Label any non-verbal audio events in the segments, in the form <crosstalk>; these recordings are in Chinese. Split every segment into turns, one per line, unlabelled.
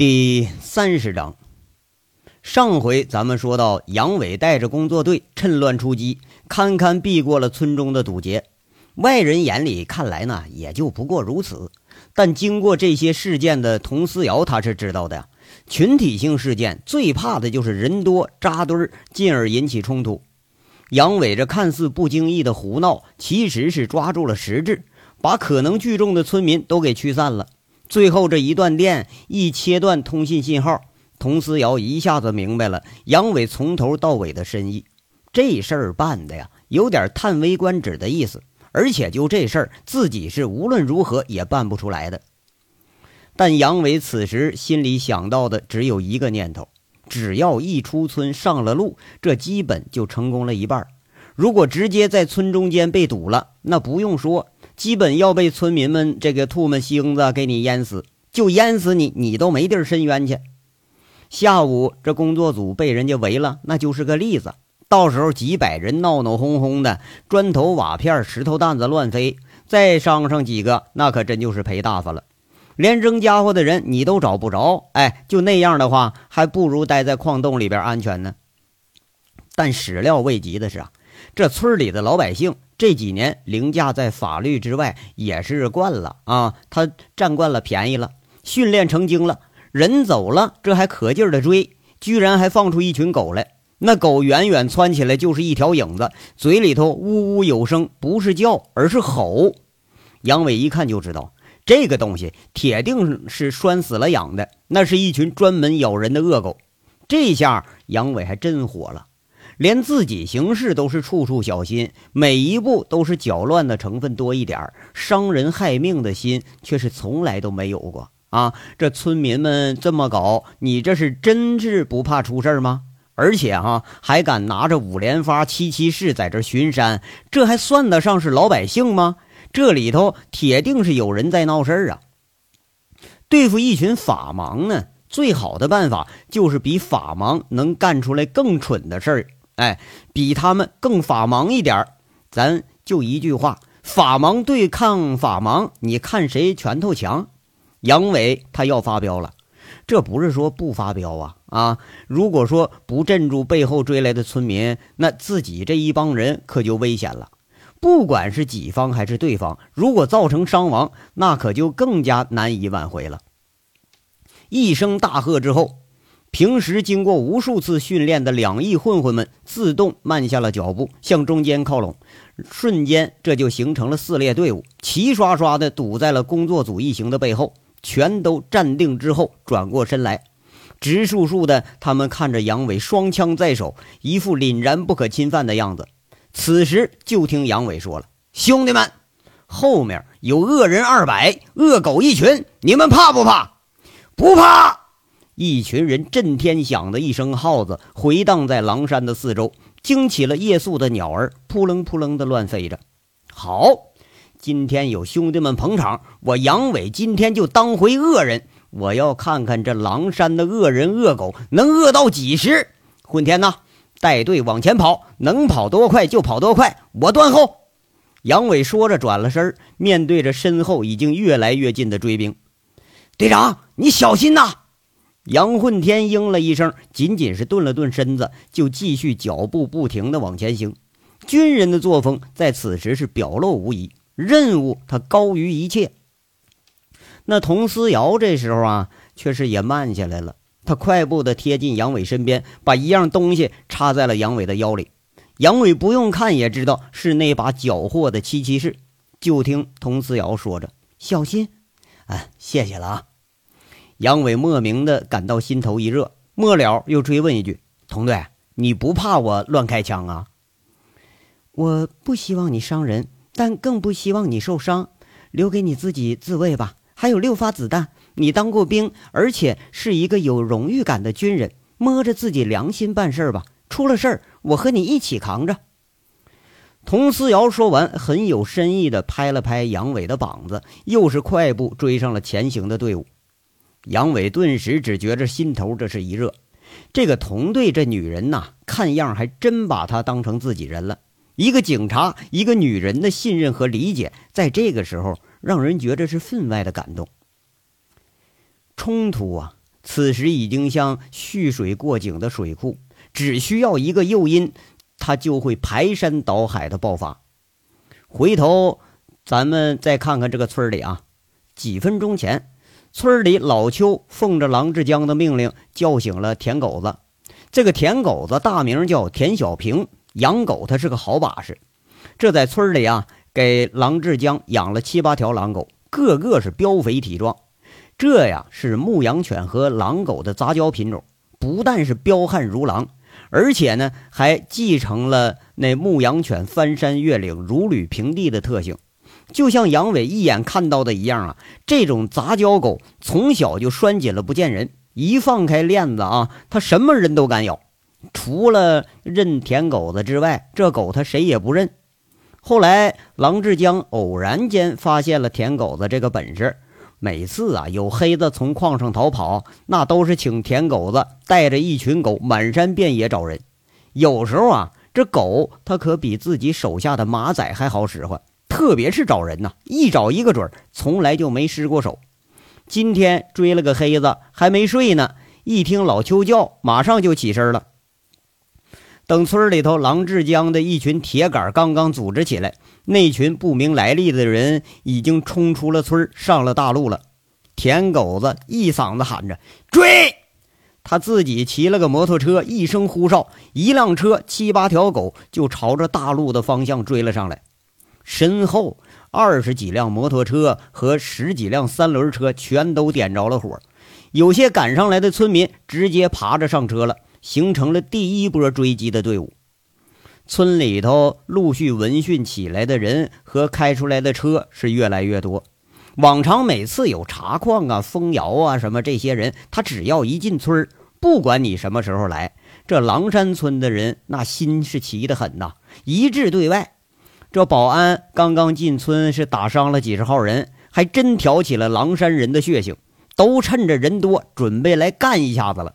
第三十章，上回咱们说到，杨伟带着工作队趁乱出击，堪堪避过了村中的堵截。外人眼里看来呢，也就不过如此。但经过这些事件的佟思瑶，他是知道的呀。群体性事件最怕的就是人多扎堆儿，进而引起冲突。杨伟这看似不经意的胡闹，其实是抓住了实质，把可能聚众的村民都给驱散了。最后这一断电，一切断通信信号，佟思瑶一下子明白了杨伟从头到尾的深意。这事儿办的呀，有点叹为观止的意思。而且就这事儿，自己是无论如何也办不出来的。但杨伟此时心里想到的只有一个念头：只要一出村上了路，这基本就成功了一半。如果直接在村中间被堵了，那不用说。基本要被村民们这个唾沫星子给你淹死，就淹死你，你都没地儿伸冤去。下午这工作组被人家围了，那就是个例子。到时候几百人闹闹哄哄的，砖头瓦片、石头弹子乱飞，再伤上几个，那可真就是赔大发了。连扔家伙的人你都找不着，哎，就那样的话，还不如待在矿洞里边安全呢。但始料未及的是啊，这村里的老百姓。这几年凌驾在法律之外，也是惯了啊！他占惯了便宜了，训练成精了。人走了，这还可劲儿的追，居然还放出一群狗来。那狗远远窜起来就是一条影子，嘴里头呜呜有声，不是叫，而是吼。杨伟一看就知道，这个东西铁定是拴死了养的，那是一群专门咬人的恶狗。这下杨伟还真火了。连自己行事都是处处小心，每一步都是搅乱的成分多一点伤人害命的心却是从来都没有过啊！这村民们这么搞，你这是真是不怕出事吗？而且哈，还敢拿着五连发七七式在这巡山，这还算得上是老百姓吗？这里头铁定是有人在闹事儿啊！对付一群法盲呢，最好的办法就是比法盲能干出来更蠢的事儿。哎，比他们更法盲一点，咱就一句话：法盲对抗法盲，你看谁拳头强？杨伟他要发飙了，这不是说不发飙啊啊！如果说不镇住背后追来的村民，那自己这一帮人可就危险了。不管是己方还是对方，如果造成伤亡，那可就更加难以挽回了。一声大喝之后。平时经过无数次训练的两翼混混们自动慢下了脚步，向中间靠拢。瞬间，这就形成了四列队伍，齐刷刷地堵在了工作组一行的背后。全都站定之后，转过身来，直竖竖的。他们看着杨伟，双枪在手，一副凛然不可侵犯的样子。此时，就听杨伟说了：“兄弟们，后面有恶人二百，恶狗一群，你们怕不怕？不怕。”一群人震天响的一声号子回荡在狼山的四周，惊起了夜宿的鸟儿，扑棱扑棱的乱飞着。好，今天有兄弟们捧场，我杨伟今天就当回恶人，我要看看这狼山的恶人恶狗能恶到几时。混天呐，带队往前跑，能跑多快就跑多快，我断后。杨伟说着，转了身，面对着身后已经越来越近的追兵。队长，你小心呐！杨混天应了一声，仅仅是顿了顿身子，就继续脚步不停地往前行。军人的作风在此时是表露无遗，任务他高于一切。那佟思瑶这时候啊，却是也慢下来了。他快步地贴近杨伟身边，把一样东西插在了杨伟的腰里。杨伟不用看也知道是那把缴获的七七式。就听佟思瑶说着：“小心，啊，谢谢了啊。”杨伟莫名的感到心头一热，末了又追问一句：“童队，你不怕我乱开枪啊？”“
我不希望你伤人，但更不希望你受伤，留给你自己自卫吧。还有六发子弹，你当过兵，而且是一个有荣誉感的军人，摸着自己良心办事吧。出了事儿，我和你一起扛着。”
童思瑶说完，很有深意的拍了拍杨伟的膀子，又是快步追上了前行的队伍。杨伟顿时只觉着心头这是一热，这个同队这女人呐，看样还真把他当成自己人了。一个警察，一个女人的信任和理解，在这个时候让人觉着是分外的感动。冲突啊，此时已经像蓄水过井的水库，只需要一个诱因，它就会排山倒海的爆发。回头咱们再看看这个村里啊，几分钟前，村里老邱奉着郎志江的命令叫醒了田狗子。这个田狗子大名叫田小平，养狗他是个好把式。这在村里啊，给郎志江养了七八条狼狗，个个是膘肥体壮。这呀是牧羊犬和狼狗的杂交品种，不但是彪悍如狼，而且呢还继承了那牧羊犬翻山越岭、如履平地的特性。就像杨伟一眼看到的一样啊，这种杂交狗从小就拴紧了不见人。一放开链子啊，他什么人都敢咬，除了认舔狗子之外，这狗他谁也不认。后来，郎志江偶然间发现了舔狗子这个本事，每次啊有黑子从矿上逃跑，那都是请舔狗子带着一群狗满山遍野找人。有时候啊，这狗它可比自己手下的马仔还好使唤，特别是找人呐，一找一个准儿，从来就没失过手。今天追了个黑子，还没睡呢。一听老邱叫，马上就起身了。等村里头郎志江的一群铁杆刚刚组织起来，那群不明来历的人已经冲出了村，上了大路了。田狗子一嗓子喊着追，他自己骑了个摩托车，一声呼哨，一辆车七八条狗就朝着大路的方向追了上来，身后。二十几辆摩托车和十几辆三轮车全都点着了火，有些赶上来的村民直接爬着上车了，形成了第一波追击的队伍。村里头陆续闻讯起来的人和开出来的车是越来越多。往常每次有查矿啊、封窑啊什么，这些人他只要一进村，不管你什么时候来，这狼山村的人那心是齐的很呐，一致对外。这保安刚刚进村，是打伤了几十号人，还真挑起了狼山人的血性，都趁着人多，准备来干一下子了。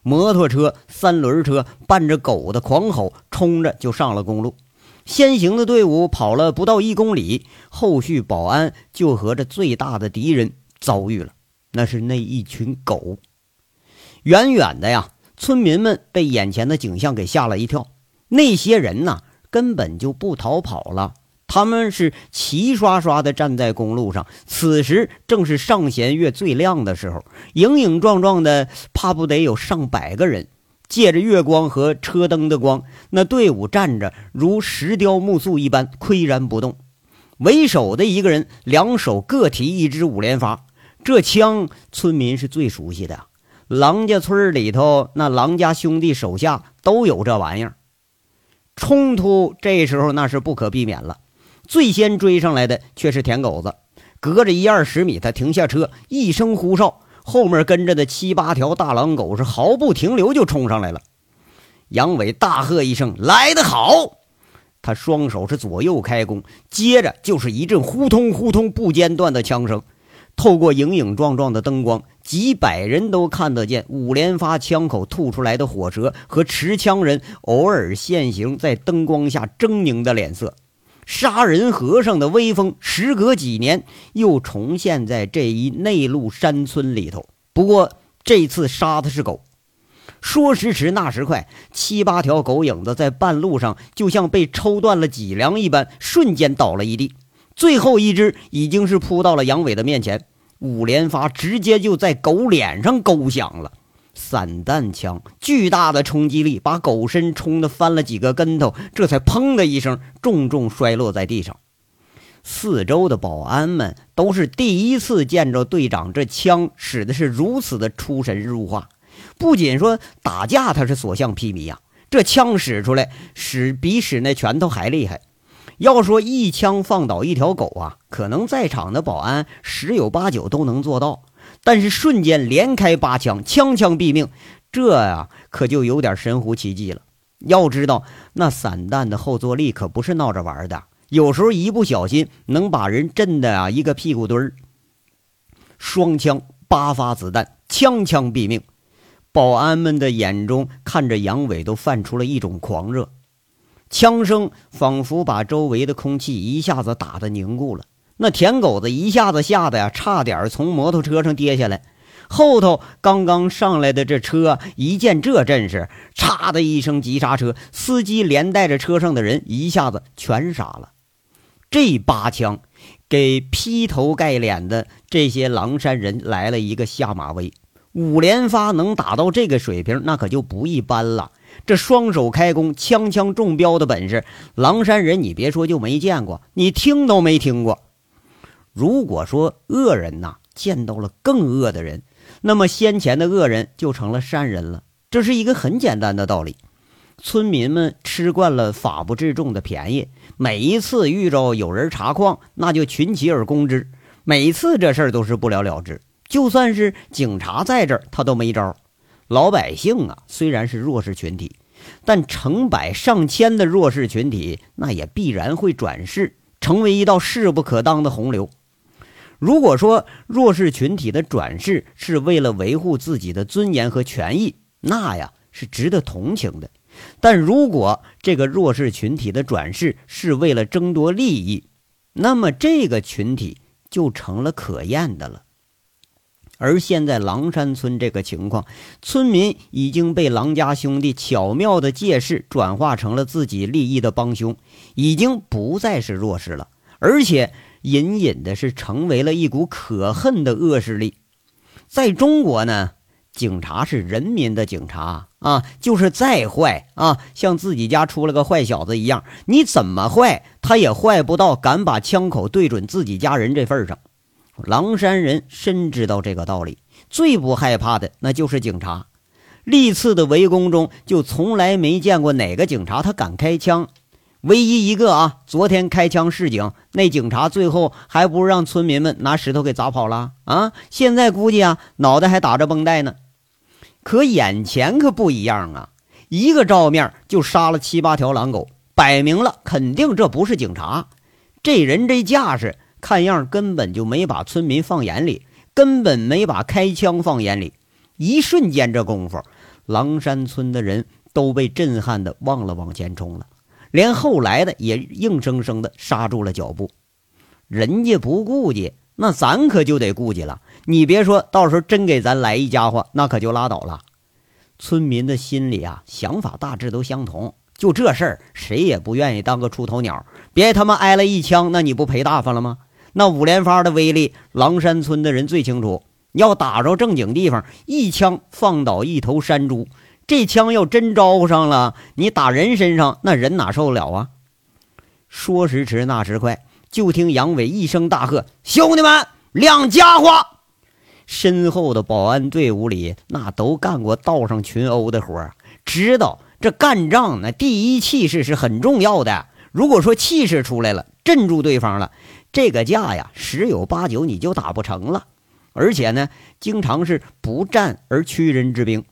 摩托车、三轮车伴着狗的狂吼，冲着就上了公路。先行的队伍跑了不到一公里，后续保安就和这最大的敌人遭遇了，那是那一群狗。远远的呀，村民们被眼前的景象给吓了一跳，那些人呐。根本就不逃跑了，他们是齐刷刷的站在公路上。此时正是上弦月最亮的时候，影影撞撞的，怕不得有上百个人，借着月光和车灯的光，那队伍站着如石雕木塑一般岿然不动。为首的一个人，两手各提一支五连发，这枪村民是最熟悉的，狼家村里头那狼家兄弟手下都有这玩意儿。冲突这时候那是不可避免了，最先追上来的却是舔狗子，隔着一二十米，他停下车，一声呼哨，后面跟着的七八条大狼狗是毫不停留就冲上来了。杨伟大喝一声：“来得好！”他双手是左右开弓，接着就是一阵呼通呼通不间断的枪声。透过影影壮壮的灯光，几百人都看得见五连发枪口吐出来的火舌和持枪人偶尔现形在灯光下狰狞的脸色。杀人和尚的威风，时隔几年又重现在这一内陆山村里头。不过这次杀的是狗，说时迟，那时快，七八条狗影子在半路上就像被抽断了脊梁一般，瞬间倒了一地。最后一只已经是扑到了杨伟的面前，五连发直接就在狗脸上勾响了。散弹枪巨大的冲击力把狗身冲得翻了几个跟头，这才砰的一声重重摔落在地上。四周的保安们都是第一次见着队长这枪使的是如此的出神入化，不仅说打架他是所向披靡呀，这枪使出来使比使那拳头还厉害。要说一枪放倒一条狗啊，可能在场的保安十有八九都能做到，但是瞬间连开八枪，枪枪毙命，这呀可就有点神乎其技了。要知道那散弹的后坐力可不是闹着玩的，有时候一不小心能把人震的啊一个屁股墩儿。双枪八发子弹，枪枪毙命，保安们的眼中看着杨伟都泛出了一种狂热。枪声仿佛把周围的空气一下子打得凝固了。那舔狗子一下子吓得呀，差点从摩托车上跌下来。后头刚刚上来的这车一见这阵势，嚓的一声急刹车，司机连带着车上的人一下子全傻了。这八枪给劈头盖脸的这些狼山人来了一个下马威。五连发能打到这个水平，那可就不一般了。这双手开弓、枪枪中标的本事，狼山人你别说就没见过，你听都没听过。如果说恶人呐见到了更恶的人，那么先前的恶人就成了善人了。这是一个很简单的道理。村民们吃惯了法不治众的便宜，每一次遇着有人查矿，那就群起而攻之，每次这事儿都是不了了之。就算是警察在这儿，他都没招。老百姓啊，虽然是弱势群体，但成百上千的弱势群体，那也必然会转世，成为一道势不可当的洪流。如果说弱势群体的转世是为了维护自己的尊严和权益，那呀是值得同情的；但如果这个弱势群体的转世是为了争夺利益，那么这个群体就成了可厌的了。而现在狼山村这个情况，村民已经被狼家兄弟巧妙的借势转化成了自己利益的帮凶，已经不再是弱势了，而且。隐隐的是成为了一股可恨的恶势力。在中国呢，警察是人民的警察啊，就是再坏啊，像自己家出了个坏小子一样，你怎么坏，他也坏不到敢把枪口对准自己家人这份上。狼山人深知道这个道理，最不害怕的那就是警察。历次的围攻中，就从来没见过哪个警察他敢开枪。唯一一个啊，昨天开枪示警，那警察最后还不是让村民们拿石头给砸跑了啊？现在估计啊，脑袋还打着绷带呢。可眼前可不一样啊，一个照面就杀了七八条狼狗，摆明了肯定这不是警察。这人这架势，看样根本就没把村民放眼里，根本没把开枪放眼里。一瞬间这功夫，狼山村的人都被震撼的忘了往前冲了。连后来的也硬生生的刹住了脚步，人家不顾忌，那咱可就得顾忌了。你别说到时候真给咱来一家伙，那可就拉倒了。村民的心里啊，想法大致都相同。就这事儿，谁也不愿意当个出头鸟，别他妈挨了一枪，那你不赔大发了吗？那五连发的威力，狼山村的人最清楚。要打着正经地方，一枪放倒一头山猪。这枪要真招呼上了，你打人身上，那人哪受得了啊？说时迟，那时快，就听杨伟一声大喝：“兄弟们，亮家伙！”身后的保安队伍里，那都干过道上群殴的活知道这干仗那第一气势是很重要的。如果说气势出来了，镇住对方了，这个架呀，十有八九你就打不成了。而且呢，经常是不战而屈人之兵。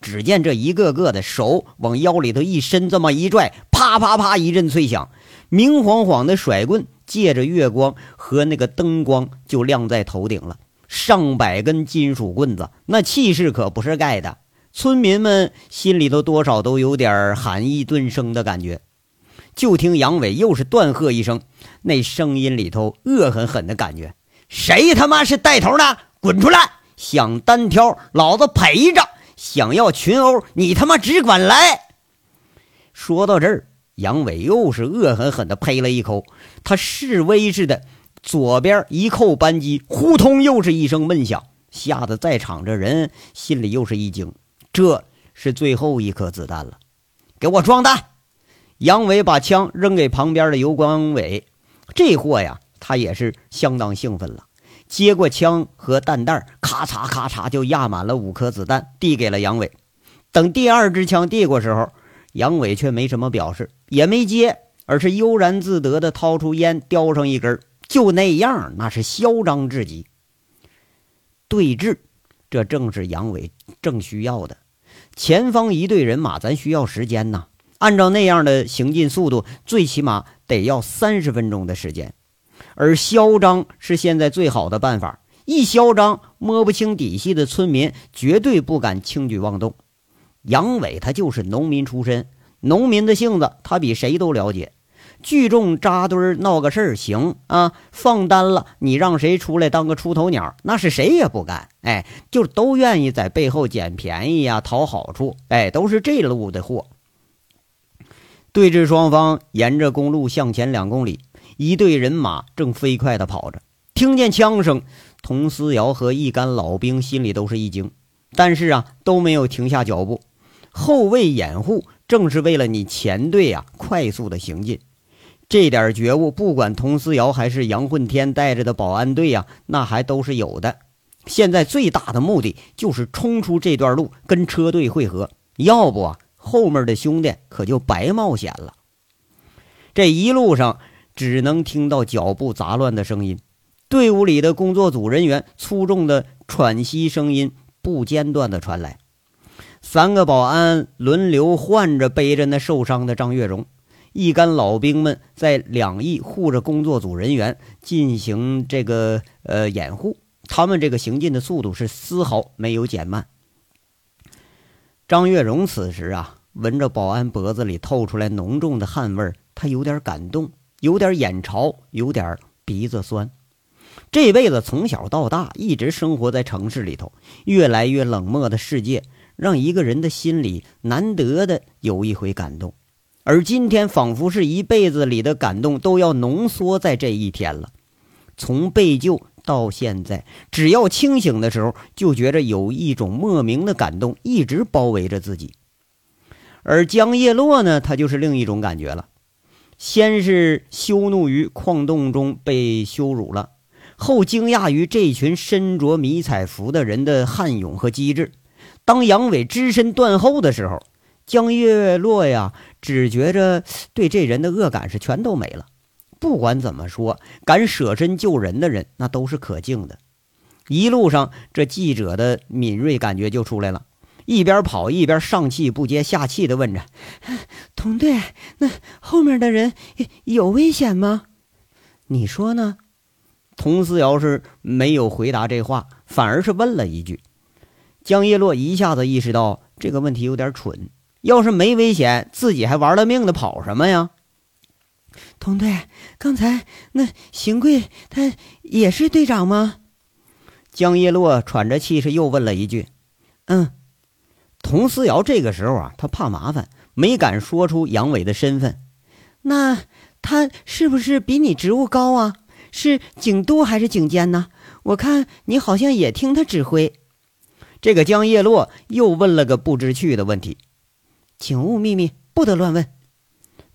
只见这一个个的手往腰里头一伸，这么一拽，啪啪啪一阵脆响，明晃晃的甩棍借着月光和那个灯光就亮在头顶了。上百根金属棍子，那气势可不是盖的。村民们心里头多少都有点寒意顿生的感觉。就听杨伟又是断喝一声，那声音里头恶狠狠的感觉：“谁他妈是带头的？滚出来！想单挑，老子陪着。”想要群殴你他妈只管来！说到这儿，杨伟又是恶狠狠的呸了一口，他示威似的，左边一扣扳机，呼通又是一声闷响，吓得在场这人心里又是一惊，这是最后一颗子弹了，给我装弹！杨伟把枪扔给旁边的尤光伟，这货呀，他也是相当兴奋了。接过枪和弹袋，咔嚓咔嚓就压满了五颗子弹，递给了杨伟。等第二支枪递过时候，杨伟却没什么表示，也没接，而是悠然自得地掏出烟，叼上一根，就那样，那是嚣张至极。对峙，这正是杨伟正需要的。前方一队人马，咱需要时间呐。按照那样的行进速度，最起码得要三十分钟的时间。而嚣张是现在最好的办法。一嚣张，摸不清底细的村民绝对不敢轻举妄动。杨伟他就是农民出身，农民的性子他比谁都了解。聚众扎堆闹个事儿行啊，放单了，你让谁出来当个出头鸟，那是谁也不敢。哎，就都愿意在背后捡便宜呀，讨好处。哎，都是这路的货。对峙双方沿着公路向前两公里，一队人马正飞快地跑着。听见枪声，佟思瑶和一干老兵心里都是一惊，但是啊，都没有停下脚步。后卫掩护，正是为了你前队啊快速的行进。这点觉悟，不管佟思瑶还是杨混天带着的保安队呀，那还都是有的。现在最大的目的就是冲出这段路，跟车队会合。要不啊。后面的兄弟可就白冒险了。这一路上只能听到脚步杂乱的声音，队伍里的工作组人员粗重的喘息声音不间断的传来。三个保安轮流换着背着那受伤的张月荣，一干老兵们在两翼护着工作组人员进行这个呃掩护，他们这个行进的速度是丝毫没有减慢。张月荣此时啊，闻着保安脖子里透出来浓重的汗味儿，他有点感动，有点眼潮，有点鼻子酸。这辈子从小到大一直生活在城市里头，越来越冷漠的世界，让一个人的心里难得的有一回感动。而今天，仿佛是一辈子里的感动都要浓缩在这一天了。从被救。到现在，只要清醒的时候，就觉着有一种莫名的感动一直包围着自己。而江叶落呢，他就是另一种感觉了。先是羞怒于矿洞中被羞辱了，后惊讶于这群身着迷彩服的人的悍勇和机智。当杨伟只身断后的时候，江叶落呀，只觉着对这人的恶感是全都没了。不管怎么说，敢舍身救人的人，那都是可敬的。一路上，这记者的敏锐感觉就出来了，一边跑一边上气不接下气地问着：“
同队，那后面的人有危险吗？
你说呢？”佟思瑶是没有回答这话，反而是问了一句。江叶落一下子意识到这个问题有点蠢，要是没危险，自己还玩了命的跑什么呀？
同队，刚才那邢贵他也是队长吗？
江叶落喘着气是又问了一句：“
嗯。”
童思瑶这个时候啊，他怕麻烦，没敢说出杨伟的身份。
那他是不是比你职务高啊？是警督还是警监呢？我看你好像也听他指挥。
这个江叶落又问了个不知趣的问题：“
警务秘密，不得乱问。”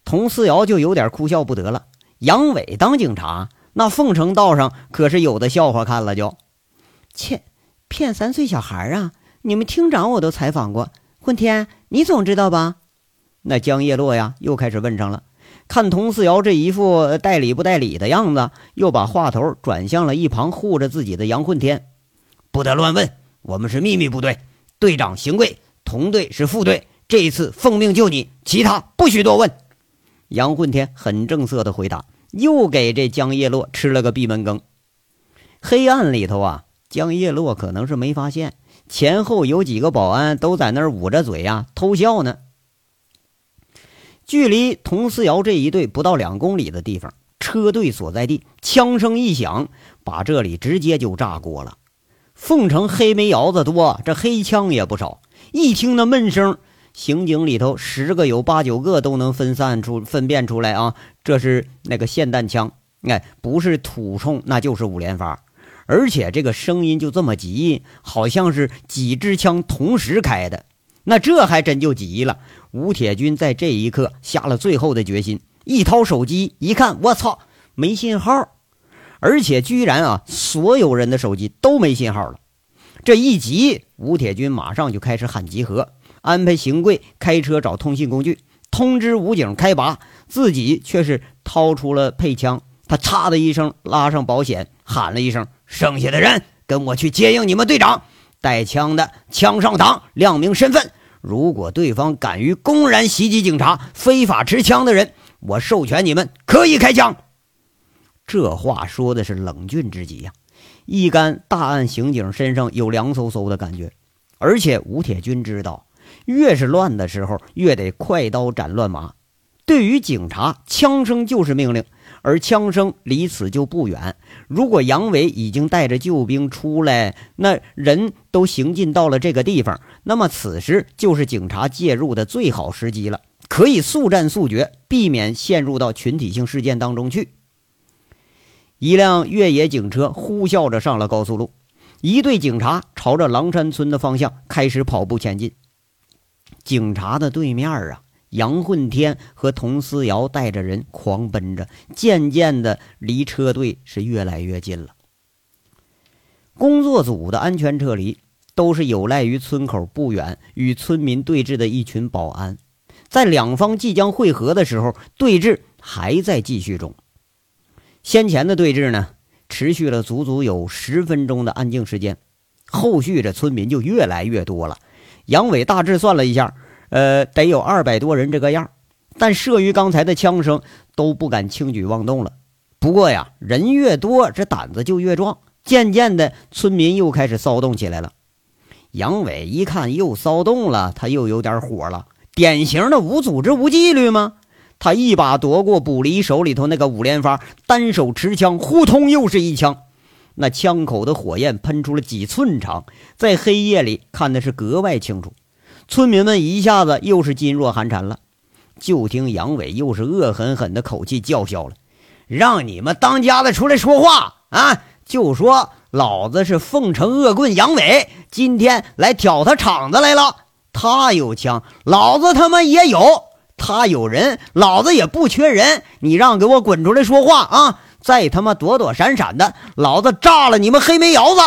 佟思瑶就有点哭笑不得了。杨伟当警察，那凤城道上可是有的笑话看了。就，
切，骗三岁小孩啊！你们厅长我都采访过，混天，你总知道吧？
那江叶落呀，又开始问上了。看佟思瑶这一副带理不带理的样子，又把话头转向了一旁护着自己的杨混天。不得乱问，我们是秘密部队，队长邢贵，同队是副队，这一次奉命救你，其他不许多问。杨混天很正色的回答，又给这江叶落吃了个闭门羹。黑暗里头啊，江叶落可能是没发现，前后有几个保安都在那儿捂着嘴呀偷笑呢。距离佟思瑶这一队不到两公里的地方，车队所在地，枪声一响，把这里直接就炸锅了。凤城黑煤窑子多，这黑枪也不少。一听那闷声。刑警里头十个有八九个都能分散出、分辨出来啊，这是那个霰弹枪，哎，不是土冲，那就是五连发，而且这个声音就这么急，好像是几支枪同时开的，那这还真就急了。吴铁军在这一刻下了最后的决心，一掏手机一看，我操，没信号，而且居然啊，所有人的手机都没信号了。这一急，吴铁军马上就开始喊集合。安排邢贵开车找通信工具，通知武警开拔，自己却是掏出了配枪。他“嚓”的一声拉上保险，喊了一声：“剩下的人跟我去接应你们队长，带枪的枪上膛，亮明身份。如果对方敢于公然袭击警察，非法持枪的人，我授权你们可以开枪。”这话说的是冷峻之极呀！一干大案刑警身上有凉飕飕的感觉，而且吴铁军知道。越是乱的时候，越得快刀斩乱麻。对于警察，枪声就是命令，而枪声离此就不远。如果杨伟已经带着救兵出来，那人都行进到了这个地方，那么此时就是警察介入的最好时机了，可以速战速决，避免陷入到群体性事件当中去。一辆越野警车呼啸着上了高速路。一队警察朝着狼山村的方向开始跑步前进。警察的对面啊，杨混天和童思瑶带着人狂奔着，渐渐的离车队是越来越近了。工作组的安全撤离都是有赖于村口不远与村民对峙的一群保安。在两方即将会合的时候，对峙还在继续中。先前的对峙呢？持续了足足有十分钟的安静时间，后续这村民就越来越多了。杨伟大致算了一下，呃，得有二百多人这个样。但慑于刚才的枪声，都不敢轻举妄动了。不过呀，人越多，这胆子就越壮。渐渐的，村民又开始骚动起来了。杨伟一看又骚动了，他又有点火了。典型的无组织无纪律吗？他一把夺过卜离手里头那个五连发，单手持枪，呼通又是一枪，那枪口的火焰喷出了几寸长，在黑夜里看的是格外清楚。村民们一下子又是噤若寒蝉了。就听杨伟又是恶狠狠的口气叫嚣了：“让你们当家的出来说话啊！就说老子是凤城恶棍杨伟，今天来挑他场子来了。他有枪，老子他妈也有。”他有人，老子也不缺人。你让给我滚出来说话啊！再他妈躲躲闪闪的，老子炸了你们黑煤窑子！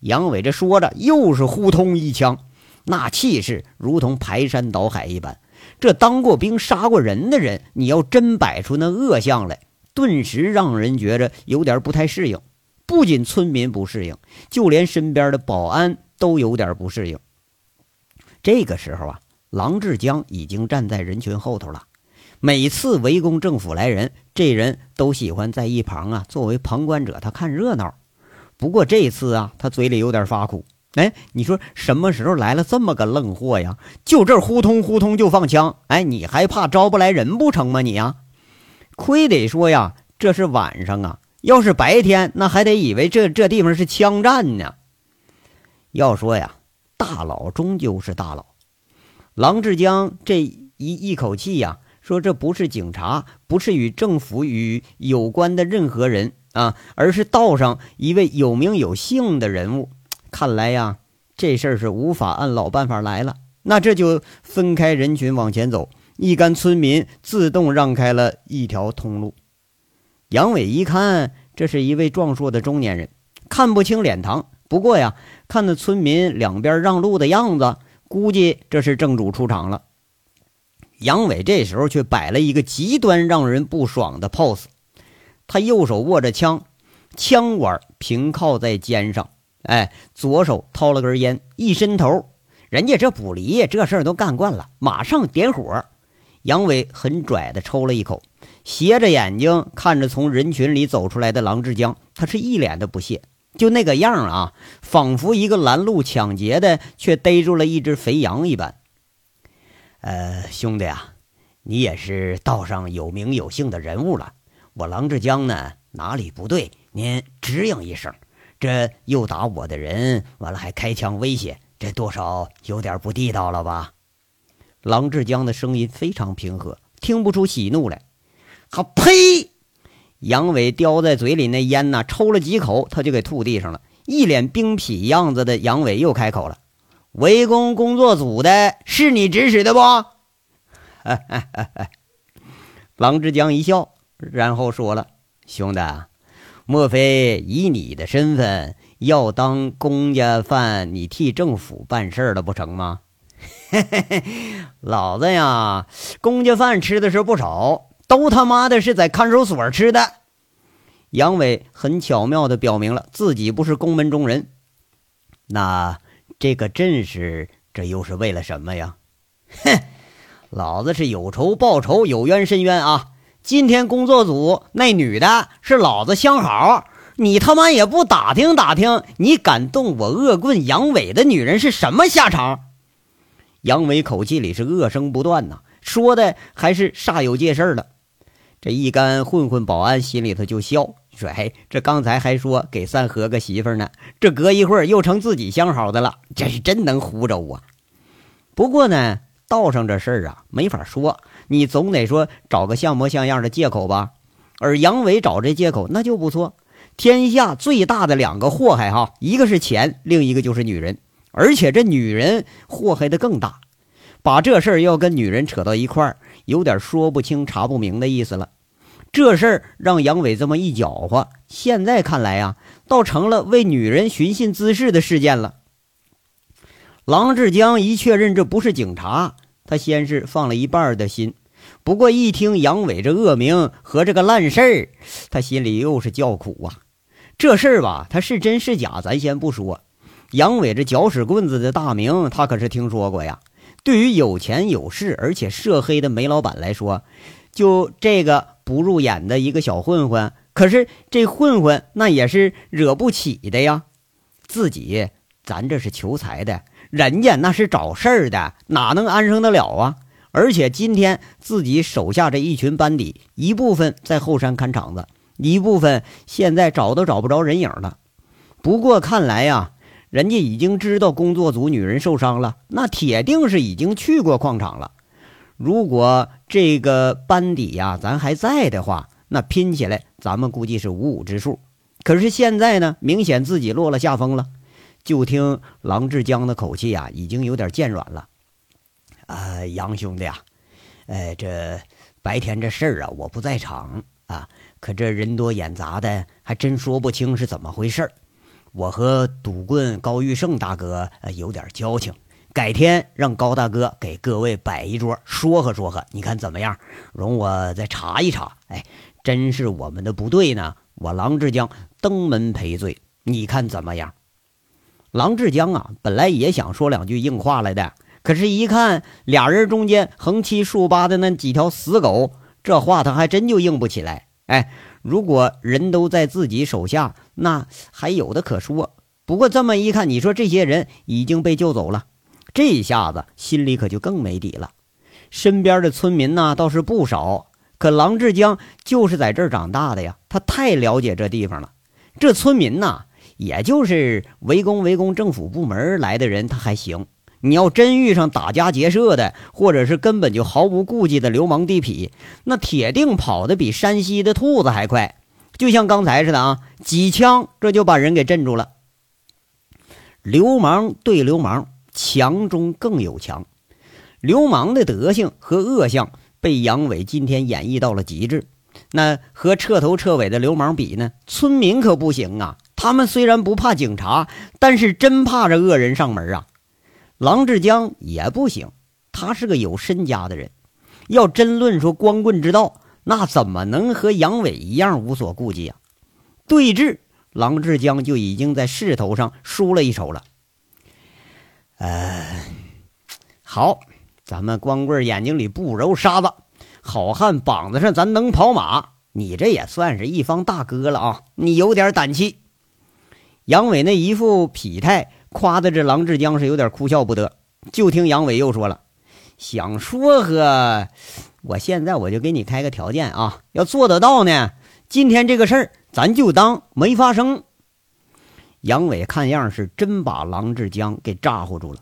杨伟这说着，又是呼通一枪，那气势如同排山倒海一般。这当过兵、杀过人的人，你要真摆出那恶相来，顿时让人觉着有点不太适应。不仅村民不适应，就连身边的保安都有点不适应。这个时候啊。郎志江已经站在人群后头了。每次围攻政府来人，这人都喜欢在一旁啊，作为旁观者，他看热闹。不过这次啊，他嘴里有点发苦。哎，你说什么时候来了这么个愣货呀？就这呼通呼通就放枪。哎，你还怕招不来人不成吗？你呀，亏得说呀，这是晚上啊。要是白天，那还得以为这这地方是枪战呢。要说呀，大佬终究是大佬。郎志江这一一口气呀，说这不是警察，不是与政府与有关的任何人啊，而是道上一位有名有姓的人物。看来呀，这事儿是无法按老办法来了。那这就分开人群往前走，一干村民自动让开了一条通路。杨伟一看，这是一位壮硕的中年人，看不清脸庞，不过呀，看那村民两边让路的样子。估计这是正主出场了。杨伟这时候却摆了一个极端让人不爽的 pose，他右手握着枪，枪管平靠在肩上，哎，左手掏了根烟，一伸头，人家这捕离这事儿都干惯了，马上点火。杨伟很拽的抽了一口，斜着眼睛看着从人群里走出来的郎志江，他是一脸的不屑。就那个样啊，仿佛一个拦路抢劫的，却逮住了一只肥羊一般。呃，兄弟啊，你也是道上有名有姓的人物了。我郎志江呢，哪里不对，您直应一声。这诱打我的人，完了还开枪威胁，这多少有点不地道了吧？郎志江的声音非常平和，听不出喜怒来。好呸！杨伟叼在嘴里那烟呐，抽了几口，他就给吐地上了。一脸冰痞样子的杨伟又开口了：“围攻工作组的是你指使的不？” <laughs> 郎志江一笑，然后说了：“兄弟，莫非以你的身份要当公家饭，你替政府办事了不成吗？” <laughs> 老子呀，公家饭吃的是不少。都他妈的是在看守所吃的。杨伟很巧妙的表明了自己不是公门中人。那这个阵势，这又是为了什么呀？哼，<laughs> 老子是有仇报仇，有冤申冤啊！今天工作组那女的是老子相好，你他妈也不打听打听，你敢动我恶棍杨伟的女人是什么下场？杨伟口气里是恶声不断呐。说的还是煞有介事的。这一干混混保安心里头就笑，说：“嘿，这刚才还说给三和个媳妇呢，这隔一会儿又成自己相好的了，这是真能胡诌啊！”不过呢，道上这事儿啊，没法说，你总得说找个像模像样的借口吧。而杨伟找这借口那就不错，天下最大的两个祸害哈，一个是钱，另一个就是女人，而且这女人祸害的更大。把这事儿要跟女人扯到一块儿，有点说不清查不明的意思了。这事儿让杨伟这么一搅和，现在看来呀，倒成了为女人寻衅滋事的事件了。郎志江一确认这不是警察，他先是放了一半的心，不过一听杨伟这恶名和这个烂事儿，他心里又是叫苦啊。这事儿吧，他是真是假，咱先不说。杨伟这搅屎棍子的大名，他可是听说过呀。对于有钱有势而且涉黑的煤老板来说，就这个不入眼的一个小混混，可是这混混那也是惹不起的呀。自己咱这是求财的，人家那是找事儿的，哪能安生得了啊？而且今天自己手下这一群班底，一部分在后山看场子，一部分现在找都找不着人影了。不过看来呀。人家已经知道工作组女人受伤了，那铁定是已经去过矿场了。如果这个班底呀，咱还在的话，那拼起来咱们估计是五五之数。可是现在呢，明显自己落了下风了。就听郎志江的口气呀，已经有点渐软了。啊，杨兄弟啊，哎，这白天这事儿啊，我不在场啊，可这人多眼杂的，还真说不清是怎么回事儿。我和赌棍高玉胜大哥有点交情，改天让高大哥给各位摆一桌，说和说和，你看怎么样？容我再查一查。哎，真是我们的不对呢，我郎志江登门赔罪，你看怎么样？郎志江啊，本来也想说两句硬话来的，可是，一看俩人中间横七竖八的那几条死狗，这话他还真就硬不起来。哎。如果人都在自己手下，那还有的可说。不过这么一看，你说这些人已经被救走了，这一下子心里可就更没底了。身边的村民呢倒是不少，可郎志江就是在这儿长大的呀，他太了解这地方了。这村民呐，也就是围攻围攻政府部门来的人，他还行。你要真遇上打家劫舍的，或者是根本就毫无顾忌的流氓地痞，那铁定跑得比山西的兔子还快。就像刚才似的啊，几枪这就把人给镇住了。流氓对流氓，强中更有强。流氓的德性和恶相被杨伟今天演绎到了极致。那和彻头彻尾的流氓比呢？村民可不行啊！他们虽然不怕警察，但是真怕这恶人上门啊。郎志江也不行，他是个有身家的人。要真论说光棍之道，那怎么能和杨伟一样无所顾忌啊？对峙，郎志江就已经在势头上输了一筹了。呃，好，咱们光棍眼睛里不揉沙子，好汉膀子上咱能跑马。你这也算是一方大哥了啊！你有点胆气。杨伟那一副痞态。夸的这郎志江是有点哭笑不得，就听杨伟又说了：“想说和，我现在我就给你开个条件啊，要做得到呢，今天这个事儿咱就当没发生。”杨伟看样是真把郎志江给咋呼住了。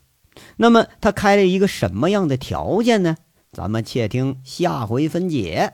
那么他开了一个什么样的条件呢？咱们且听下回分解。